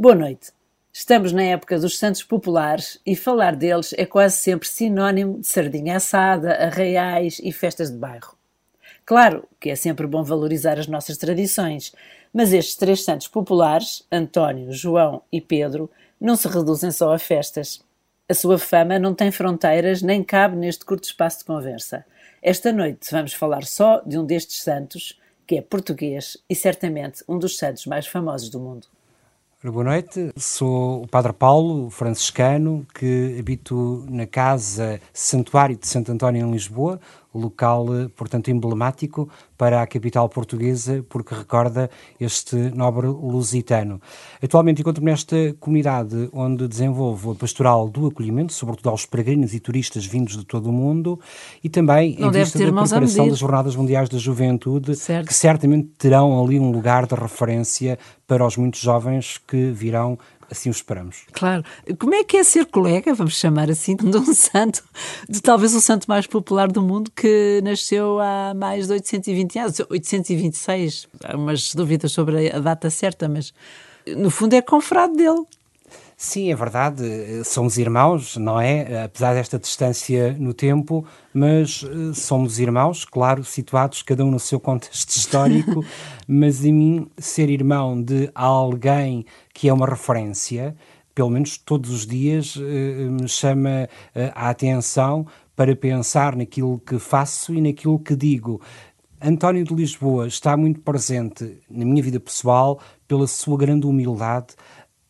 Boa noite. Estamos na época dos santos populares e falar deles é quase sempre sinónimo de sardinha assada, arraiais e festas de bairro. Claro que é sempre bom valorizar as nossas tradições, mas estes três santos populares, António, João e Pedro, não se reduzem só a festas. A sua fama não tem fronteiras nem cabe neste curto espaço de conversa. Esta noite vamos falar só de um destes santos, que é português e certamente um dos santos mais famosos do mundo. Boa noite, sou o Padre Paulo, franciscano, que habito na Casa Santuário de Santo António em Lisboa, local, portanto, emblemático para a capital portuguesa, porque recorda este nobre lusitano. Atualmente encontro-me nesta comunidade onde desenvolvo a pastoral do acolhimento, sobretudo aos peregrinos e turistas vindos de todo o mundo, e também Não em vista da preparação das Jornadas Mundiais da Juventude, certo. que certamente terão ali um lugar de referência para os muitos jovens que virão assim o esperamos. Claro. Como é que é ser colega, vamos chamar assim, de um santo, de talvez o santo mais popular do mundo, que nasceu há mais de 820 anos, 826, há umas dúvidas sobre a data certa, mas no fundo é confrade dele. Sim, é verdade, somos irmãos, não é? Apesar desta distância no tempo, mas eh, somos irmãos, claro, situados cada um no seu contexto histórico, mas em mim ser irmão de alguém que é uma referência, pelo menos todos os dias eh, me chama eh, a atenção para pensar naquilo que faço e naquilo que digo. António de Lisboa está muito presente na minha vida pessoal pela sua grande humildade,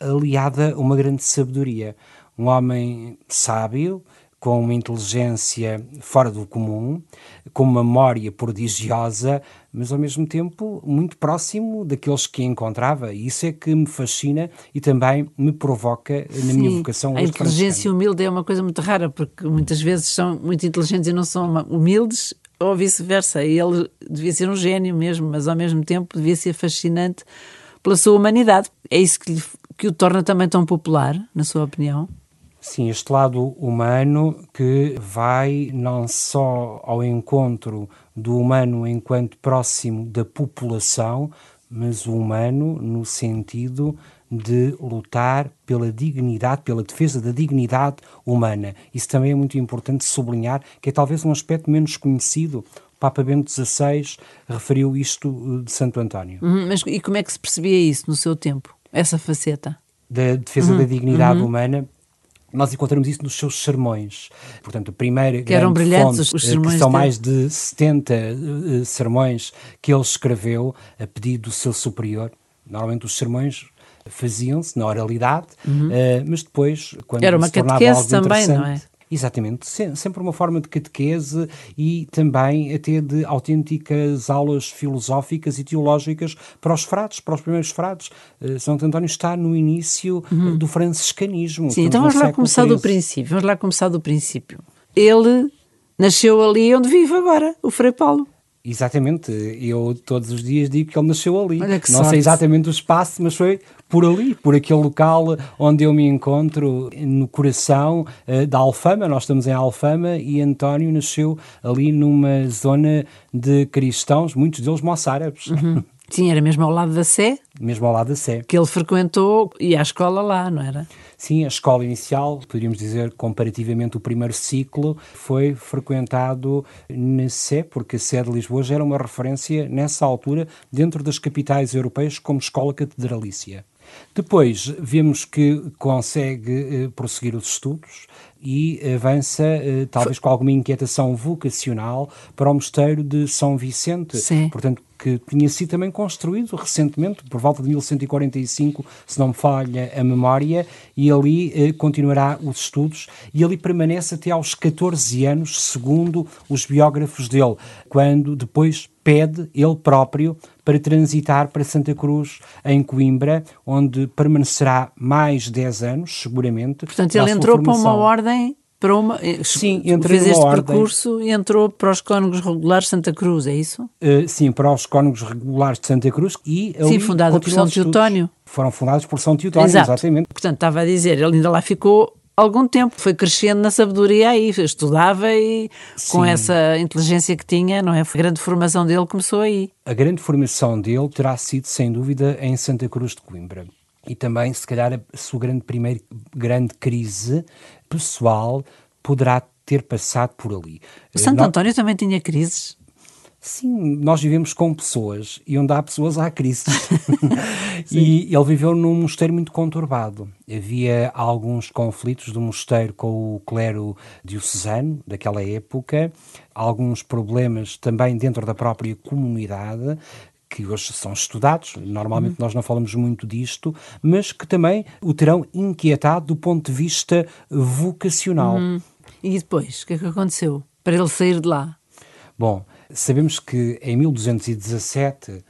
aliada a uma grande sabedoria. Um homem sábio, com uma inteligência fora do comum, com uma memória prodigiosa, mas ao mesmo tempo muito próximo daqueles que encontrava. E isso é que me fascina e também me provoca na Sim, minha vocação. A inteligência humilde é uma coisa muito rara, porque muitas vezes são muito inteligentes e não são humildes, ou vice-versa. Ele devia ser um gênio mesmo, mas ao mesmo tempo devia ser fascinante pela sua humanidade. É isso que lhe que o torna também tão popular, na sua opinião? Sim, este lado humano que vai não só ao encontro do humano enquanto próximo da população, mas o humano no sentido de lutar pela dignidade, pela defesa da dignidade humana. Isso também é muito importante sublinhar, que é talvez um aspecto menos conhecido. O Papa Bento XVI referiu isto de Santo António. Uhum, mas e como é que se percebia isso no seu tempo? essa faceta. Da defesa uhum, da dignidade uhum. humana, nós encontramos isso nos seus sermões. Portanto, a primeira que eram brilhantes fonte, os sermões que são dele. mais de 70 uh, sermões que ele escreveu a pedido do seu superior. Normalmente os sermões faziam-se na oralidade, uhum. uh, mas depois, quando Era uma se tornava catequese algo também, não é? Exatamente, sempre uma forma de catequese e também até de autênticas aulas filosóficas e teológicas para os frades, para os primeiros frades. Uh, Santo António está no início uhum. do franciscanismo. Sim, então vamos lá começar do princípio. Vamos lá começar do princípio. Ele nasceu ali onde vive agora, o Frei Paulo. Exatamente, eu todos os dias digo que ele nasceu ali. Olha que Não sorte. sei exatamente o espaço, mas foi por ali, por aquele local onde eu me encontro, no coração uh, da Alfama. Nós estamos em Alfama e António nasceu ali numa zona de cristãos, muitos deles moçárabes. Uhum. Sim, era mesmo ao lado da Sé. Mesmo ao lado da Sé. Que ele frequentou e à escola lá, não era? Sim, a escola inicial, poderíamos dizer comparativamente o primeiro ciclo, foi frequentado na Sé, porque a Sé de Lisboa já era uma referência nessa altura dentro das capitais europeias como escola catedralícia. Depois vemos que consegue eh, prosseguir os estudos e avança, eh, talvez com alguma inquietação vocacional, para o mosteiro de São Vicente. Sim. Portanto, que tinha sido também construído recentemente, por volta de 1145, se não me falha a memória, e ali eh, continuará os estudos e ali permanece até aos 14 anos, segundo os biógrafos dele, quando depois pede ele próprio para transitar para Santa Cruz em Coimbra, onde permanecerá mais 10 anos, seguramente. Portanto, ele entrou para uma ordem para uma. Sim, entre fez este ordem. percurso e entrou para os Cónegos Regulares de Santa Cruz, é isso? Uh, sim, para os Cónegos Regulares de Santa Cruz e Sim, fundada por São Teotónio. Foram fundados por São Teotónio, Exato. exatamente. Portanto, estava a dizer, ele ainda lá ficou algum tempo, foi crescendo na sabedoria aí, estudava e Sim. com essa inteligência que tinha, não é? A grande formação dele começou aí. A grande formação dele terá sido, sem dúvida, em Santa Cruz de Coimbra. e também, se calhar, a sua grande primeira grande crise pessoal poderá ter passado por ali. O Santo António também tinha crises? Sim, nós vivemos com pessoas e onde há pessoas há crises. e ele viveu num mosteiro muito conturbado. Havia alguns conflitos do mosteiro com o clero diocesano daquela época, alguns problemas também dentro da própria comunidade que hoje são estudados, normalmente uhum. nós não falamos muito disto, mas que também o terão inquietado do ponto de vista vocacional. Uhum. E depois, o que é que aconteceu para ele sair de lá? Bom, sabemos que em 1217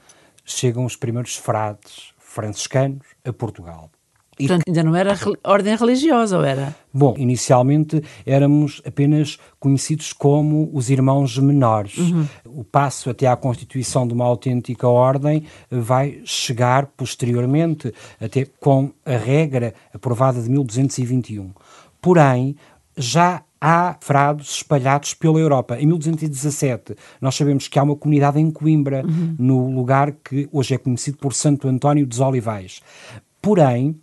chegam os primeiros frades franciscanos a Portugal. E Portanto, ainda não era ordem religiosa, ou era? Bom, inicialmente éramos apenas conhecidos como os irmãos menores. Uhum. O passo até à constituição de uma autêntica ordem vai chegar posteriormente, até com a regra aprovada de 1221. Porém, já há frades espalhados pela Europa. Em 1217, nós sabemos que há uma comunidade em Coimbra, uhum. no lugar que hoje é conhecido por Santo António dos Olivais. Porém,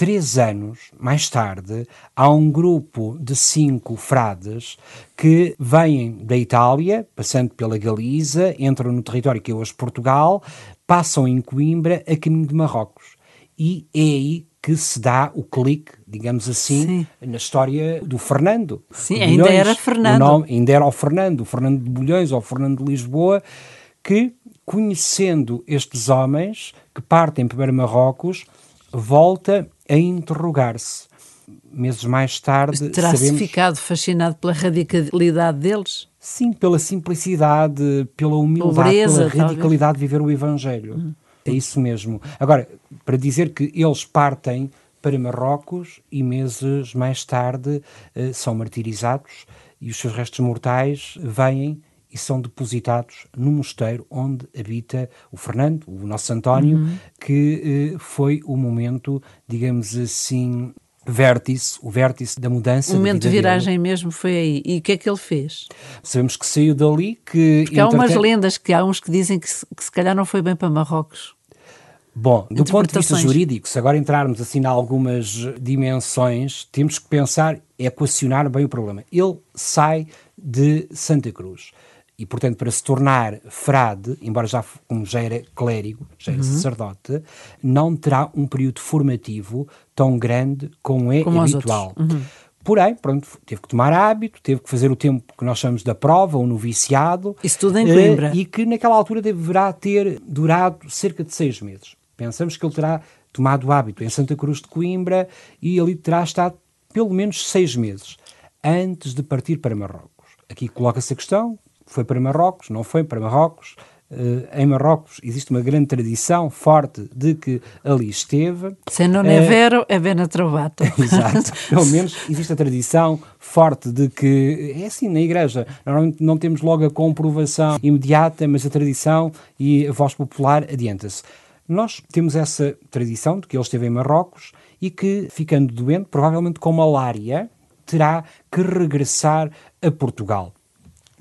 três anos mais tarde, há um grupo de cinco frades que vêm da Itália, passando pela Galiza, entram no território que é hoje Portugal, passam em Coimbra a caminho de Marrocos. E é aí que se dá o clique, digamos assim, Sim. na história do Fernando. Sim, Bulhões, ainda era Fernando. Nome, ainda era o Fernando, o Fernando de Bulhões ou o Fernando de Lisboa, que, conhecendo estes homens que partem para Marrocos, volta a interrogar-se. Meses mais tarde. Terá-se sabemos... ficado fascinado pela radicalidade deles? Sim, pela simplicidade, pela humildade, Pobreza, pela radicalidade talvez. de viver o Evangelho. Hum. É isso mesmo. Agora, para dizer que eles partem para Marrocos e meses mais tarde uh, são martirizados e os seus restos mortais vêm e são depositados no mosteiro onde habita o Fernando, o nosso António, uhum. que uh, foi o momento, digamos assim, vértice, o vértice da mudança. O momento de viragem dele. mesmo foi aí. E o que é que ele fez? Sabemos que saiu dali que... Porque há umas lendas que há uns que dizem que se, que se calhar não foi bem para Marrocos. Bom, do ponto de vista jurídico, se agora entrarmos assim em algumas dimensões, temos que pensar, equacionar bem o problema. Ele sai de Santa Cruz e, portanto, para se tornar frade, embora já, como já era clérigo, já era uhum. sacerdote, não terá um período formativo tão grande como é como habitual. Uhum. Porém, pronto, teve que tomar hábito, teve que fazer o tempo que nós chamamos da prova, ou noviciado. Isso tudo em Coimbra. Uh, e que naquela altura deverá ter durado cerca de seis meses. Pensamos que ele terá tomado o hábito em Santa Cruz de Coimbra e ali terá estado pelo menos seis meses antes de partir para Marrocos. Aqui coloca-se a questão: foi para Marrocos, não foi para Marrocos. Uh, em Marrocos existe uma grande tradição forte de que ali esteve. Se não é uh, vero, é bem trovato. Exato. Pelo menos existe a tradição forte de que, é assim na igreja, normalmente não temos logo a comprovação imediata, mas a tradição e a voz popular adianta-se. Nós temos essa tradição de que ele esteve em Marrocos e que, ficando doente, provavelmente com malária, terá que regressar a Portugal.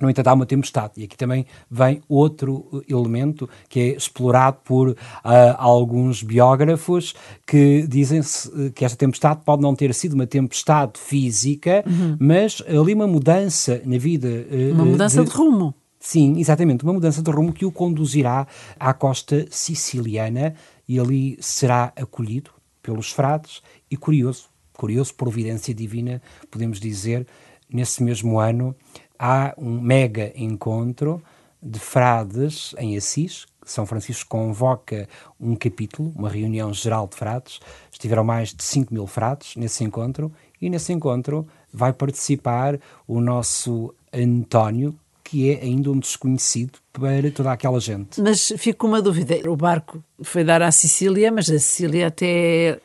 No entanto, há uma tempestade, e aqui também vem outro elemento que é explorado por uh, alguns biógrafos que dizem eh, que esta tempestade pode não ter sido uma tempestade física, uhum. mas ali uma mudança na vida. Uh, uma mudança de, de rumo. Sim, exatamente, uma mudança de rumo que o conduzirá à costa siciliana e ali será acolhido pelos frades e curioso, curioso, providência divina, podemos dizer, nesse mesmo ano há um mega encontro de frades em Assis. São Francisco convoca um capítulo, uma reunião geral de frades. Estiveram mais de 5 mil frades nesse encontro, e nesse encontro vai participar o nosso António, que é ainda um desconhecido para toda aquela gente. Mas fico com uma dúvida: o barco foi dar à Sicília, mas a Sicília até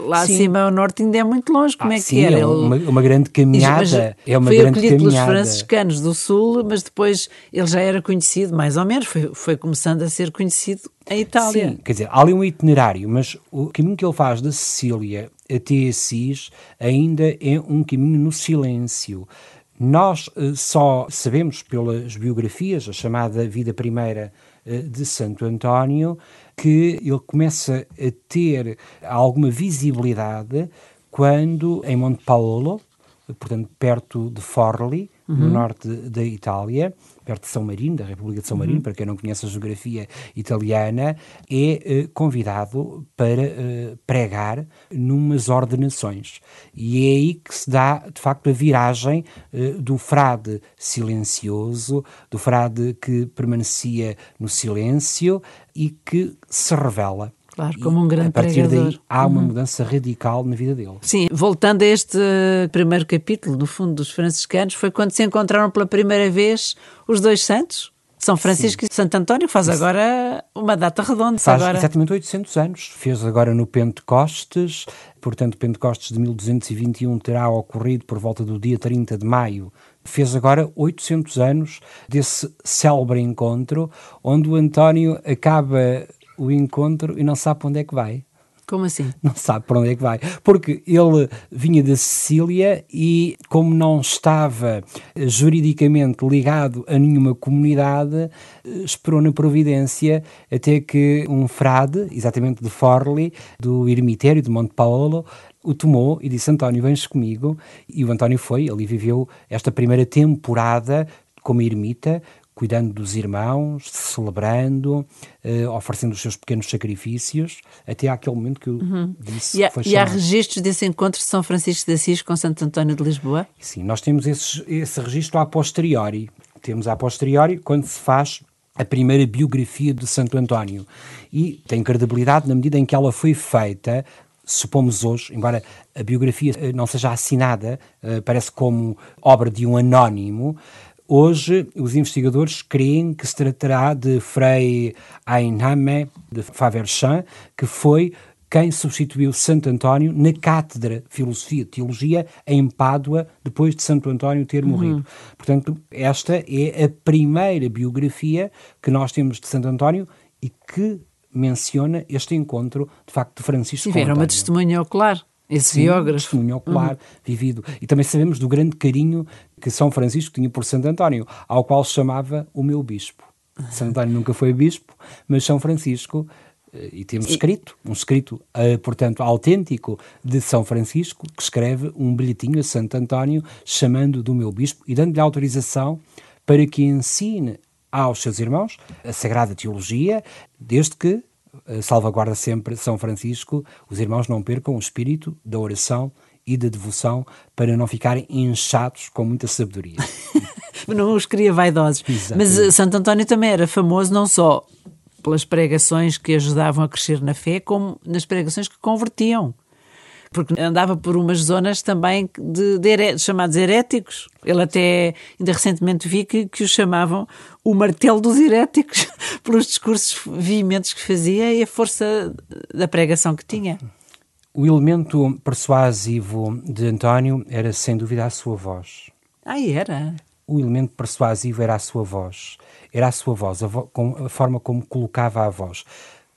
Lá sim. acima ao norte ainda é muito longe, como ah, é que sim, era? É uma, uma grande caminhada. é uma foi grande acolhido pelos franciscanos do Sul, mas depois ele já era conhecido, mais ou menos, foi, foi começando a ser conhecido em Itália. Sim, quer dizer, há ali um itinerário, mas o caminho que ele faz da Sicília até Assis ainda é um caminho no silêncio. Nós uh, só sabemos pelas biografias, a chamada vida primeira de Santo António que ele começa a ter alguma visibilidade quando em Monte Paolo, portanto perto de Forli, uhum. no norte da Itália, perto de São Marino, da República de São Marino, uhum. para quem não conhece a geografia italiana, é uh, convidado para uh, pregar numas ordenações. E é aí que se dá, de facto, a viragem uh, do frade silencioso, do frade que permanecia no silêncio e que se revela. Claro, como um grande A partir pregador. daí há uma uhum. mudança radical na vida dele. Sim, voltando a este primeiro capítulo, no fundo, dos franciscanos, foi quando se encontraram pela primeira vez os dois santos, são Francisco Sim. e Santo António, faz agora uma data redonda. Faz agora. exatamente 800 anos. Fez agora no Pentecostes, portanto, Pentecostes de 1221 terá ocorrido por volta do dia 30 de maio. Fez agora 800 anos desse célebre encontro, onde o António acaba o encontro e não sabe para onde é que vai. Como assim? Não sabe para onde é que vai. Porque ele vinha da Sicília e, como não estava juridicamente ligado a nenhuma comunidade, esperou na Providência até que um frade, exatamente de Forli, do eremitério de Monte Paolo, o tomou e disse: António, vens comigo. E o António foi, ali viveu esta primeira temporada como ermita, cuidando dos irmãos, celebrando, uh, oferecendo os seus pequenos sacrifícios, até àquele momento que eu uhum. disse e há, que foi E há registros desse encontro de São Francisco de Assis com Santo António de Lisboa? Sim, nós temos esse, esse registro a posteriori. Temos a posteriori quando se faz a primeira biografia de Santo António. E tem credibilidade na medida em que ela foi feita supomos hoje, embora a biografia eh, não seja assinada, uh, parece como obra de um anónimo, Hoje, os investigadores creem que se tratará de Frei Ainhame de Faverchamp, que foi quem substituiu Santo António na cátedra de Filosofia e Teologia em Pádua, depois de Santo António ter uhum. morrido. Portanto, esta é a primeira biografia que nós temos de Santo António e que menciona este encontro, de facto, de Francisco Sim, era uma testemunha ocular. Esse Sim, biógrafo. testemunho ocular, uhum. vivido. E também sabemos do grande carinho que São Francisco tinha por Santo António, ao qual chamava o meu bispo. Santo António nunca foi bispo, mas São Francisco, eh, e temos escrito, um escrito, uh, portanto, autêntico de São Francisco, que escreve um bilhetinho a Santo António, chamando do meu bispo e dando-lhe autorização para que ensine aos seus irmãos a Sagrada Teologia, desde que salvaguarda sempre São Francisco, os irmãos não percam o espírito da oração e da devoção para não ficarem inchados com muita sabedoria. não os queria vaidosos. Exatamente. Mas uh, Santo António também era famoso não só pelas pregações que ajudavam a crescer na fé, como nas pregações que convertiam. Porque andava por umas zonas também de, de chamados heréticos. Ele até, ainda recentemente vi que, que o chamavam o martelo dos heréticos, pelos discursos veementos que fazia e a força da pregação que tinha. O elemento persuasivo de António era, sem dúvida, a sua voz. Ah, era? O elemento persuasivo era a sua voz. Era a sua voz, a, vo a forma como colocava a voz.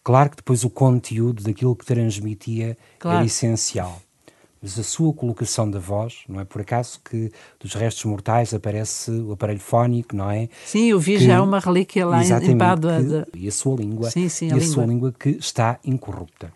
Claro que depois o conteúdo daquilo que transmitia claro. era essencial. Mas a sua colocação da voz, não é por acaso que dos restos mortais aparece o aparelho fónico, não é? Sim, eu vi que, já uma relíquia lá em Pádua. E a sua língua, sim, sim, a e a língua. sua língua que está incorrupta.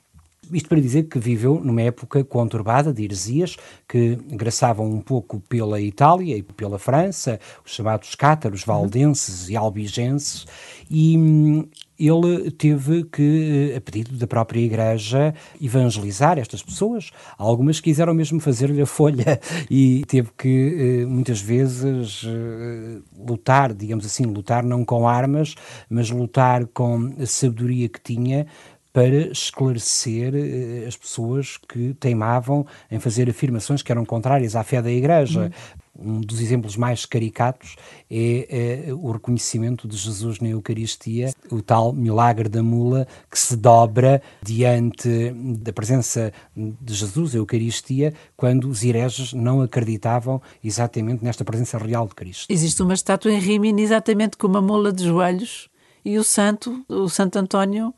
Isto para dizer que viveu numa época conturbada de heresias que graçavam um pouco pela Itália e pela França, os chamados cátaros, valdenses e albigenses, e hum, ele teve que, eh, a pedido da própria Igreja, evangelizar estas pessoas. Algumas quiseram mesmo fazer-lhe a folha e teve que, eh, muitas vezes, eh, lutar, digamos assim, lutar não com armas, mas lutar com a sabedoria que tinha para esclarecer uh, as pessoas que teimavam em fazer afirmações que eram contrárias à fé da Igreja. Uhum. Um dos exemplos mais caricatos é, é, o reconhecimento de Jesus na Eucaristia, o tal milagre da mula que se dobra diante da presença de Jesus, a Eucaristia, quando os hereges não acreditavam exatamente nesta presença real de Cristo. Existe uma estátua em Rimini exatamente com uma mula de joelhos e o santo, o Santo António,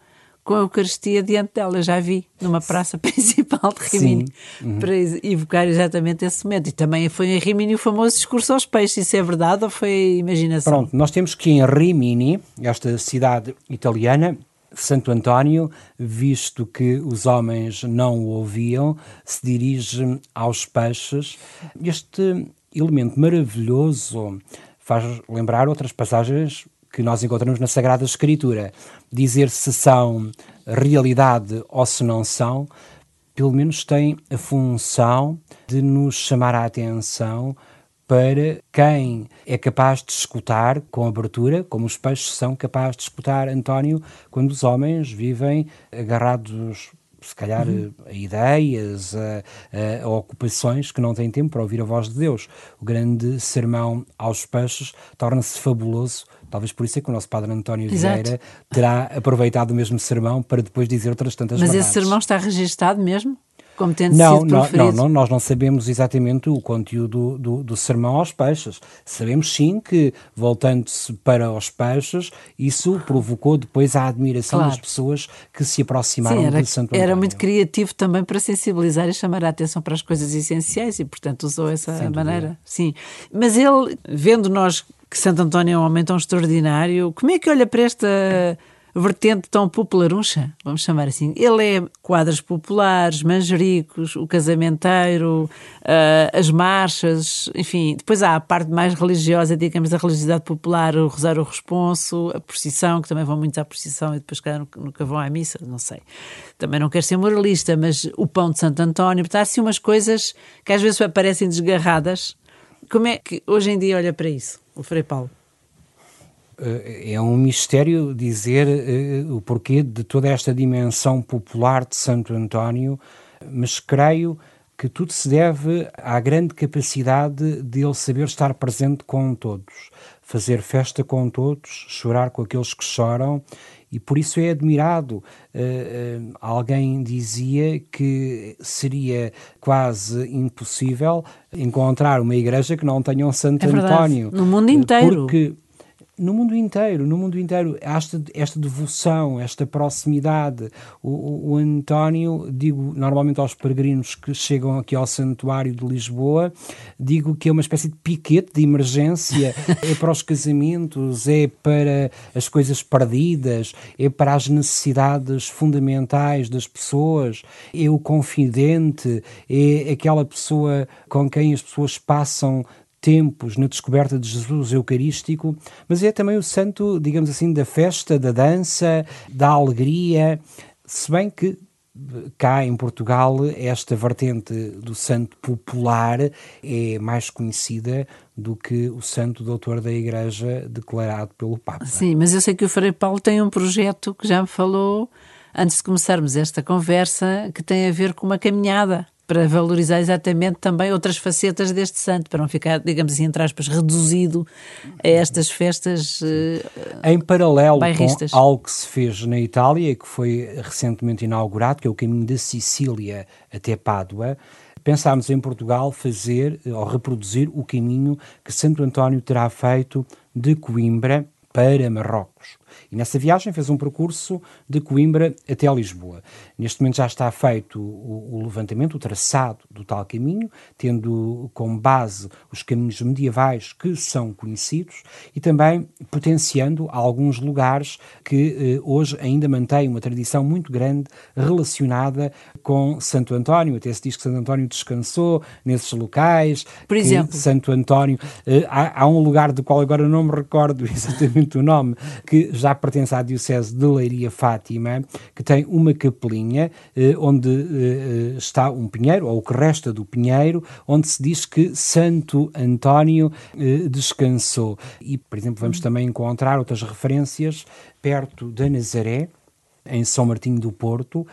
com a Eucaristia diante dela. Já vi numa praça principal de Rimini uhum. para evocar exatamente esse momento. E também foi em Rimini o famoso discurso aos peixes. Isso é verdade ou foi imaginação? Pronto, nós temos que em Rimini, esta cidade italiana, Santo António, visto que os homens não o ouviam, se dirige aos peixes. Este elemento maravilhoso faz lembrar outras passagens que nós encontramos na Sagrada Escritura. Dizer se são realidade ou se não são, pelo menos tem a função de nos chamar a atenção para quem é capaz de escutar com abertura, como os peixes são capazes de escutar António, quando os homens vivem agarrados se calhar uhum. a ideias, a, a, ocupações que não têm tempo para ouvir a voz de Deus. O grande sermão aos peixes torna-se fabuloso. Talvez por isso é que o nosso Padre António Vieira terá aproveitado o mesmo sermão para depois dizer outras tantas Mas verdades. esse sermão está registado mesmo? Como tendo não, sido não, não, não, nós não sabemos exatamente o conteúdo do, do sermão aos peixes. Sabemos sim que, voltando-se para os peixes, isso provocou depois a admiração claro. das pessoas que se aproximaram sim, era, de Santo António. Era muito criativo também para sensibilizar e chamar a atenção para as coisas essenciais e, portanto, usou essa Sem maneira. Dúvida. Sim. Mas ele, vendo nós que Santo António é um homem tão extraordinário, como é que olha para esta vertente tão popularuncha, vamos chamar assim. Ele é quadros populares, manjericos, o casamenteiro, uh, as marchas, enfim. Depois há a parte mais religiosa, digamos, da religiosidade popular, o rosário responso, a procissão, que também vão muito à procissão e depois cada nunca vão à missa, não sei. Também não quero ser moralista, mas o pão de Santo António, portanto, há assim umas coisas que às vezes aparecem desgarradas. Como é que hoje em dia olha para isso, o Frei Paulo? Eh, é um mistério dizer uh, o porquê de toda esta dimensão popular de Santo António, mas creio que tudo se deve à grande capacidade de ele saber estar presente com todos, fazer festa com todos, chorar com aqueles que choram, e por isso é admirado. Uh, uh, alguém dizia que seria quase impossível encontrar uma igreja que não tenha um Santo é António. No mundo inteiro. Porque no mundo inteiro, no mundo inteiro, esta, esta devoção, esta proximidade. O, o, o, António, digo normalmente aos peregrinos que chegam aqui ao Santuário de Lisboa, digo que é uma espécie de piquete de emergência. é para os casamentos, é para as coisas perdidas, é para as necessidades fundamentais das pessoas, é o confidente, é aquela pessoa com quem as pessoas passam tempos na descoberta de Jesus Eucarístico, mas é também o santo, digamos assim, da festa, da dança, da alegria, se bem que cá em Portugal esta vertente do santo popular é mais conhecida do que o santo doutor da Igreja declarado pelo Papa. Sim, mas eu sei que o Frei Paulo tem um projeto que já me falou antes de começarmos esta conversa que tem a ver com uma caminhada para valorizar exatamente também outras facetas deste santo, para não ficar, digamos assim, entre aspas, reduzido a estas festas uh, Em paralelo bairristas. com algo que se fez na Itália e que foi recentemente inaugurado, que é o caminho de Sicília até Pádua, pensámos em Portugal fazer ou reproduzir o caminho que Santo António terá feito de Coimbra para Marrocos. E nessa viagem fez um percurso de Coimbra até Lisboa. Neste momento já está feito o, o levantamento, o traçado do tal caminho, tendo como base os caminhos medievais que são conhecidos e também potenciando alguns lugares que eh, hoje ainda mantêm uma tradição muito grande relacionada com Santo António. Até se diz que Santo António descansou nesses locais. Por exemplo, Santo António. Eh, há, há um lugar do qual agora não me recordo exatamente o nome, que já pertence à Diocese de Leiria Fátima, que tem uma capelinha eh, onde eh, eh, está um pinheiro, ou o que resta do pinheiro, onde se diz que Santo António eh, descansou. E, por exemplo, vamos também encontrar outras referências perto da Nazaré, em São Martinho do Porto,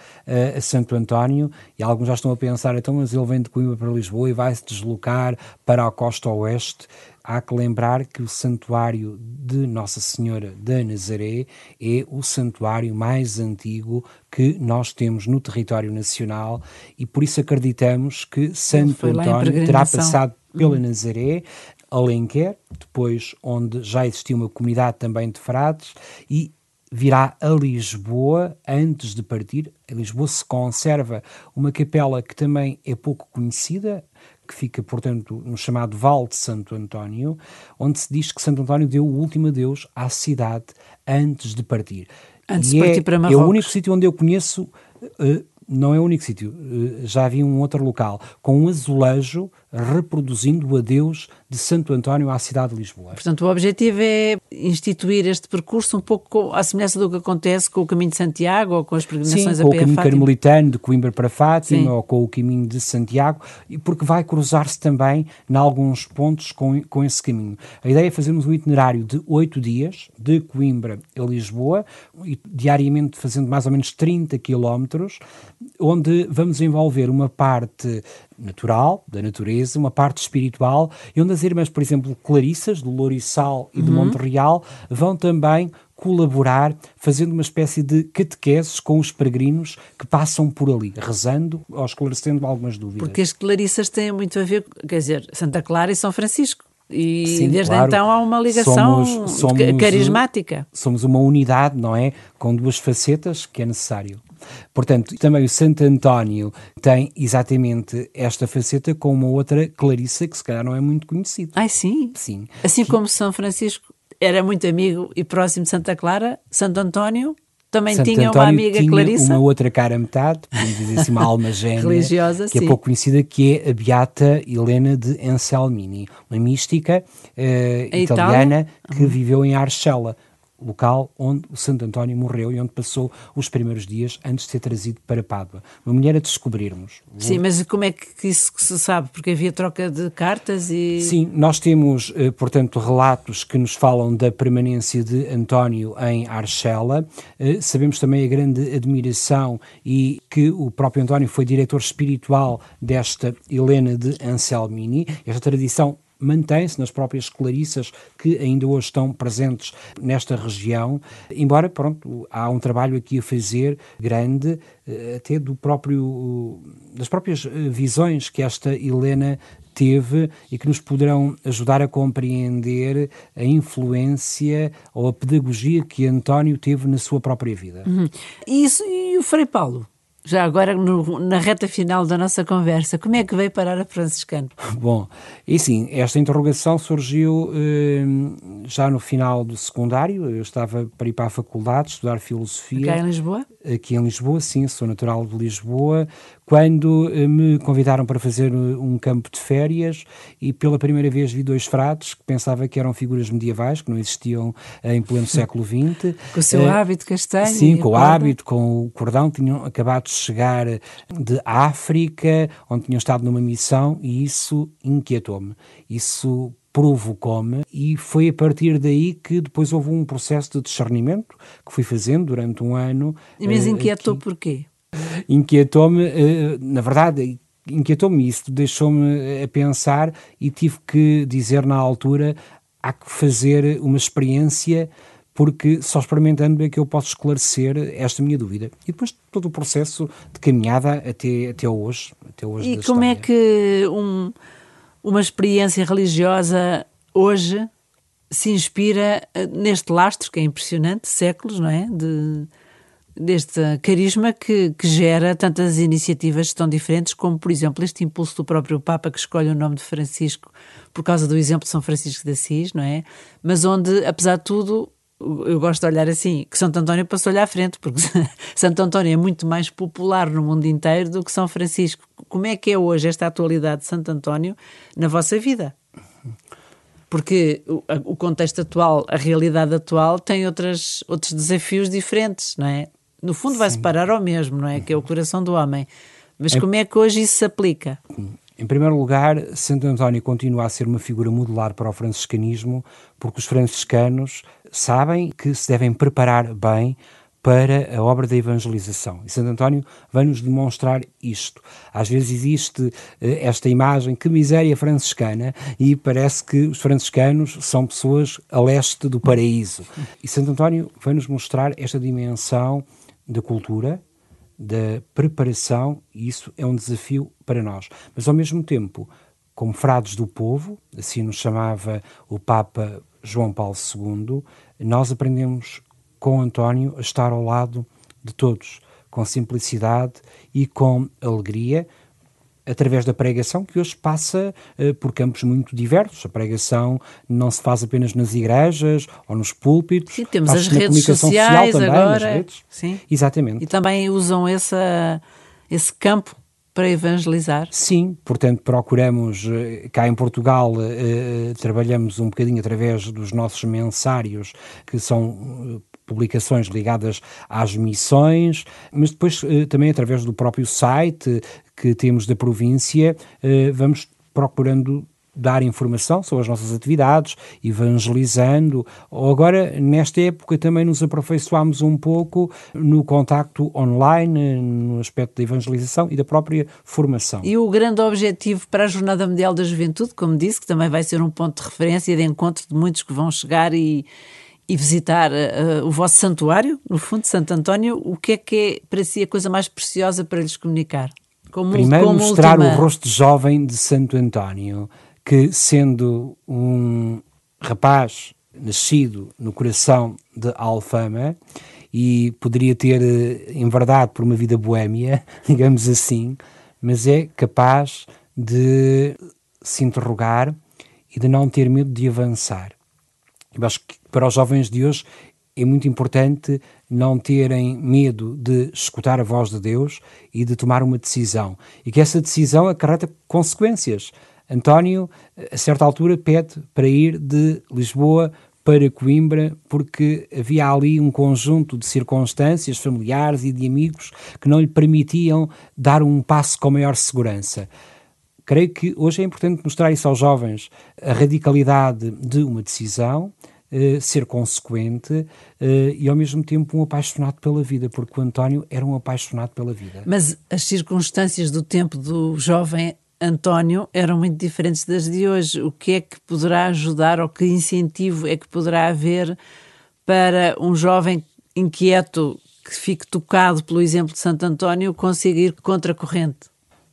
a Santo António, e alguns já estão a pensar, então, mas ele vem de Coimbra para Lisboa e vai se deslocar para a costa oeste há que lembrar que o santuário de Nossa Senhora da Nazaré é o santuário mais antigo que nós temos no território nacional e por isso acreditamos que Santo António terá passado pela uhum. Nazaré, Alenquer, depois onde já existia uma comunidade também de frades e virá a Lisboa antes de partir. Em Lisboa se conserva uma capela que também é pouco conhecida, que fica, portanto, no chamado Val de Santo António, onde se diz que Santo António deu o último adeus à cidade antes de partir. Antes de partir é, para Marrocos. É o único sítio onde eu conheço, uh, não é o único sítio, uh, já havia um outro local, com um azulejo reproduzindo o adeus de Santo António à cidade de Lisboa. Portanto, o objetivo é instituir este percurso um pouco à semelhança do que acontece com o caminho de Santiago ou com as peregrinações Sim, a com o caminho Fátima. carmelitano de Coimbra para Fátima Sim. ou com o caminho de Santiago, porque vai cruzar-se também em alguns pontos com, com esse caminho. A ideia é fazermos um itinerário de oito dias, de Coimbra a Lisboa, e diariamente fazendo mais ou menos 30 quilómetros, onde vamos envolver uma parte natural, da natureza, uma parte espiritual, e onde as irmãs, por exemplo, Clarissas, do Lourissal e de Monte Real, vão também colaborar, fazendo uma espécie de catequeses com os peregrinos que passam por ali, rezando ou esclarecendo algumas dúvidas. Porque as clarissas têm muito a ver, quer dizer, Santa Clara e São Francisco. E Sim, desde claro. então há uma ligação Somos- somos, ca- carismática. Somos uma unidade, não é? Com duas facetas que é necessário. Portanto, também o Santo António tem exatamente esta faceta com uma outra Clarissa que se calhar não é muito conhecida. Ai, sim. Sim. Assim como São Francisco era muito amigo e próximo de Santa Clara, Santo António também Santo tinha uma António amiga tinha Clarissa. uma outra cara metade, podemos dizer assim, uma alma gêmea, Religiosa, que sim. é pouco conhecida, que é a Beata Helena de Anselmini, uma mística A italiana Itália? que viveu em Arcella, local onde o Santo António morreu e onde passou os primeiros dias antes de ser trazido para Pádua. Uma mulher a descobrirmos. Sim, mas como é que isso se sabe? Porque havia troca de cartas e. Sim, nós temos, eh, portanto, relatos que nos falam da permanência de António em Arcela. Eh, Sabemos também a grande admiração e que o próprio António foi diretor espiritual desta Helena de Anselmini. Esta tradição mantém-se nas próprias Clarissas que ainda hoje estão presentes nesta região, embora, pronto, há um trabalho aqui a fazer grande, eh, até do próprio, das próprias eh, visões que esta Helena teve e que nos poderão ajudar a compreender a influência ou a pedagogia que António teve na sua própria vida. Uhum. E, isso, e o Frei Paulo? Já agora, no- na reta final da nossa conversa, como é que veio parar a franciscano? Bom, e sim, esta interrogação surgiu eh, já no final do secundário. Eu estava para ir para a faculdade estudar filosofia. Cá em Lisboa? aqui em Lisboa, sim, sou natural de Lisboa, quando eh, me convidaram para fazer eh, um campo de férias e pela primeira vez vi dois frades que pensava que eram figuras medievais, que não existiam eh, em pleno século XX. Com o seu hábito castanho? Sim, com o hábito, com o cordão, tinham acabado de chegar de África, onde tinham estado numa missão, e isso inquietou-me. Isso provocou-me e foi a partir daí que depois houve um processo de discernimento que fui fazendo durante um ano. Mas inquietou aqui. porquê? Inquietou-me, eh, na verdade, inquietou-me isso, deixou-me a pensar e tive que dizer na altura há que fazer uma experiência porque só experimentando é que eu posso esclarecer esta minha dúvida. E depois todo o processo de caminhada até, até hoje. Até hoje E como é história. que um- uma experiência religiosa hoje se inspira eh, neste lastro, que é impressionante, séculos, não é? De, deste carisma que, que gera tantas iniciativas tão diferentes, como, por exemplo, este impulso do próprio Papa que escolhe o nome de Francisco por causa do exemplo de São Francisco de Assis, não é? Mas onde, apesar de tudo, eu gosto de olhar assim, que Santo António passou-lhe à frente, porque Santo António é muito mais popular no mundo inteiro do que São Francisco. Como é que é hoje esta atualidade de Santo António na vossa vida? Porque o, contexto atual, a realidade atual, tem outras, outros desafios diferentes, não é? No fundo, vai-se parar ao mesmo, não é? Que é o coração do homem. Mas como é que hoje isso se aplica? Em primeiro lugar, Santo António continua a ser uma figura modular para o franciscanismo, porque os franciscanos sabem que se devem preparar bem para a obra da evangelização. E Santo António vai-nos demonstrar isto. Às vezes existe eh, esta imagem, que miséria franciscana, e parece que os franciscanos são pessoas a leste do paraíso. E Santo António vai-nos mostrar esta dimensão da cultura, da preparação, e isso é um desafio para nós. Mas, ao mesmo tempo, como frades do povo, assim nos chamava o Papa João Paulo II, nós aprendemos com António a estar ao lado de todos, com simplicidade e com alegria, através da pregação, que hoje passa uh, por campos muito diversos. A pregação não se faz apenas nas igrejas ou nos púlpitos. Sim, temos as redes sociais social também, agora. Redes. Sim. Exatamente. E também usam essa, esse campo para evangelizar? Sim, portanto procuramos, eh, cá em Portugal, eh, trabalhamos um bocadinho através dos nossos mensários, que são publicações ligadas às missões, mas depois também através do próprio site que temos da província, eh, vamos procurando dar informação sobre as nossas atividades, evangelizando. Agora, nesta época, também nos aperfeiçoámos um pouco no contacto online, no aspecto da evangelização e da própria formação. E o grande objetivo para a Jornada Mundial da Juventude, como disse, que também vai ser um ponto de referência de encontro de muitos que vão chegar e, e visitar uh, o vosso santuário, no fundo, Santo António, o que é que é para si a coisa mais preciosa para lhes comunicar? Como, Primeiro como mostrar última... o rosto jovem de Santo António, que sendo um rapaz nascido no coração de Alfama e poderia ter em verdade por uma vida boêmia, digamos assim, mas é capaz de se interrogar e de não ter medo de avançar. Eu acho que para os jovens de hoje é muito importante não terem medo de escutar a voz de Deus e de tomar uma decisão. E que essa decisão acarreta consequências. António, a certa altura, pede para ir de Lisboa para Coimbra, porque havia ali um conjunto de circunstâncias familiares e de amigos que não lhe permitiam dar um passo com maior segurança. Creio que hoje é importante mostrar isso aos jovens, a radicalidade de uma decisão, eh, ser consequente uh, e ao mesmo tempo um apaixonado pela vida, porque o António era um apaixonado pela vida. Mas as circunstâncias do tempo do jovem António eram muito diferentes das de hoje. O que é que poderá ajudar ou que incentivo é que poderá haver para um jovem inquieto que fique tocado pelo exemplo de Santo António conseguir contra a corrente?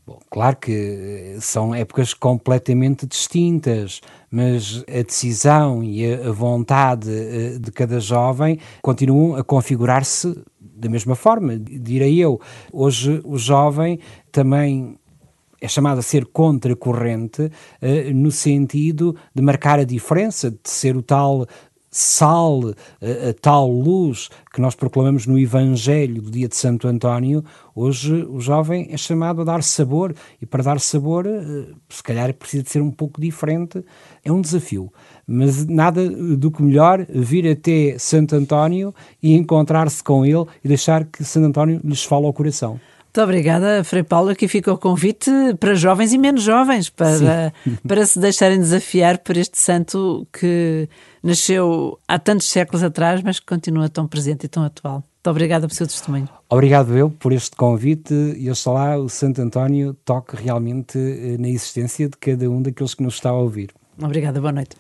Bom, claro que eh, são épocas completamente distintas, mas a decisão e a vontade eh, de cada jovem continuam a configurar-se da mesma forma, direi eu. Hoje o jovem também é chamado a ser contracorrente, eh, no sentido de marcar a diferença, de ser o tal sal, a, a, tal luz que nós proclamamos no Evangelho do dia de Santo António, hoje o jovem é chamado a dar sabor, e para dar sabor, eh, se calhar precisa de ser um pouco diferente, é um desafio. Mas nada do que melhor vir até Santo António e encontrar-se com ele e deixar que Santo António lhes fale ao coração. Muito obrigada, Frei Paulo. Aqui fica o convite para jovens e menos jovens, para, para se deixarem desafiar por este santo que nasceu há tantos séculos atrás, mas que continua tão presente e tão atual. Muito obrigada pelo seu testemunho. Obrigado eu por este convite e oxalá o Santo António toque realmente eh, na existência de cada um daqueles que nos está a ouvir. Obrigada, boa noite.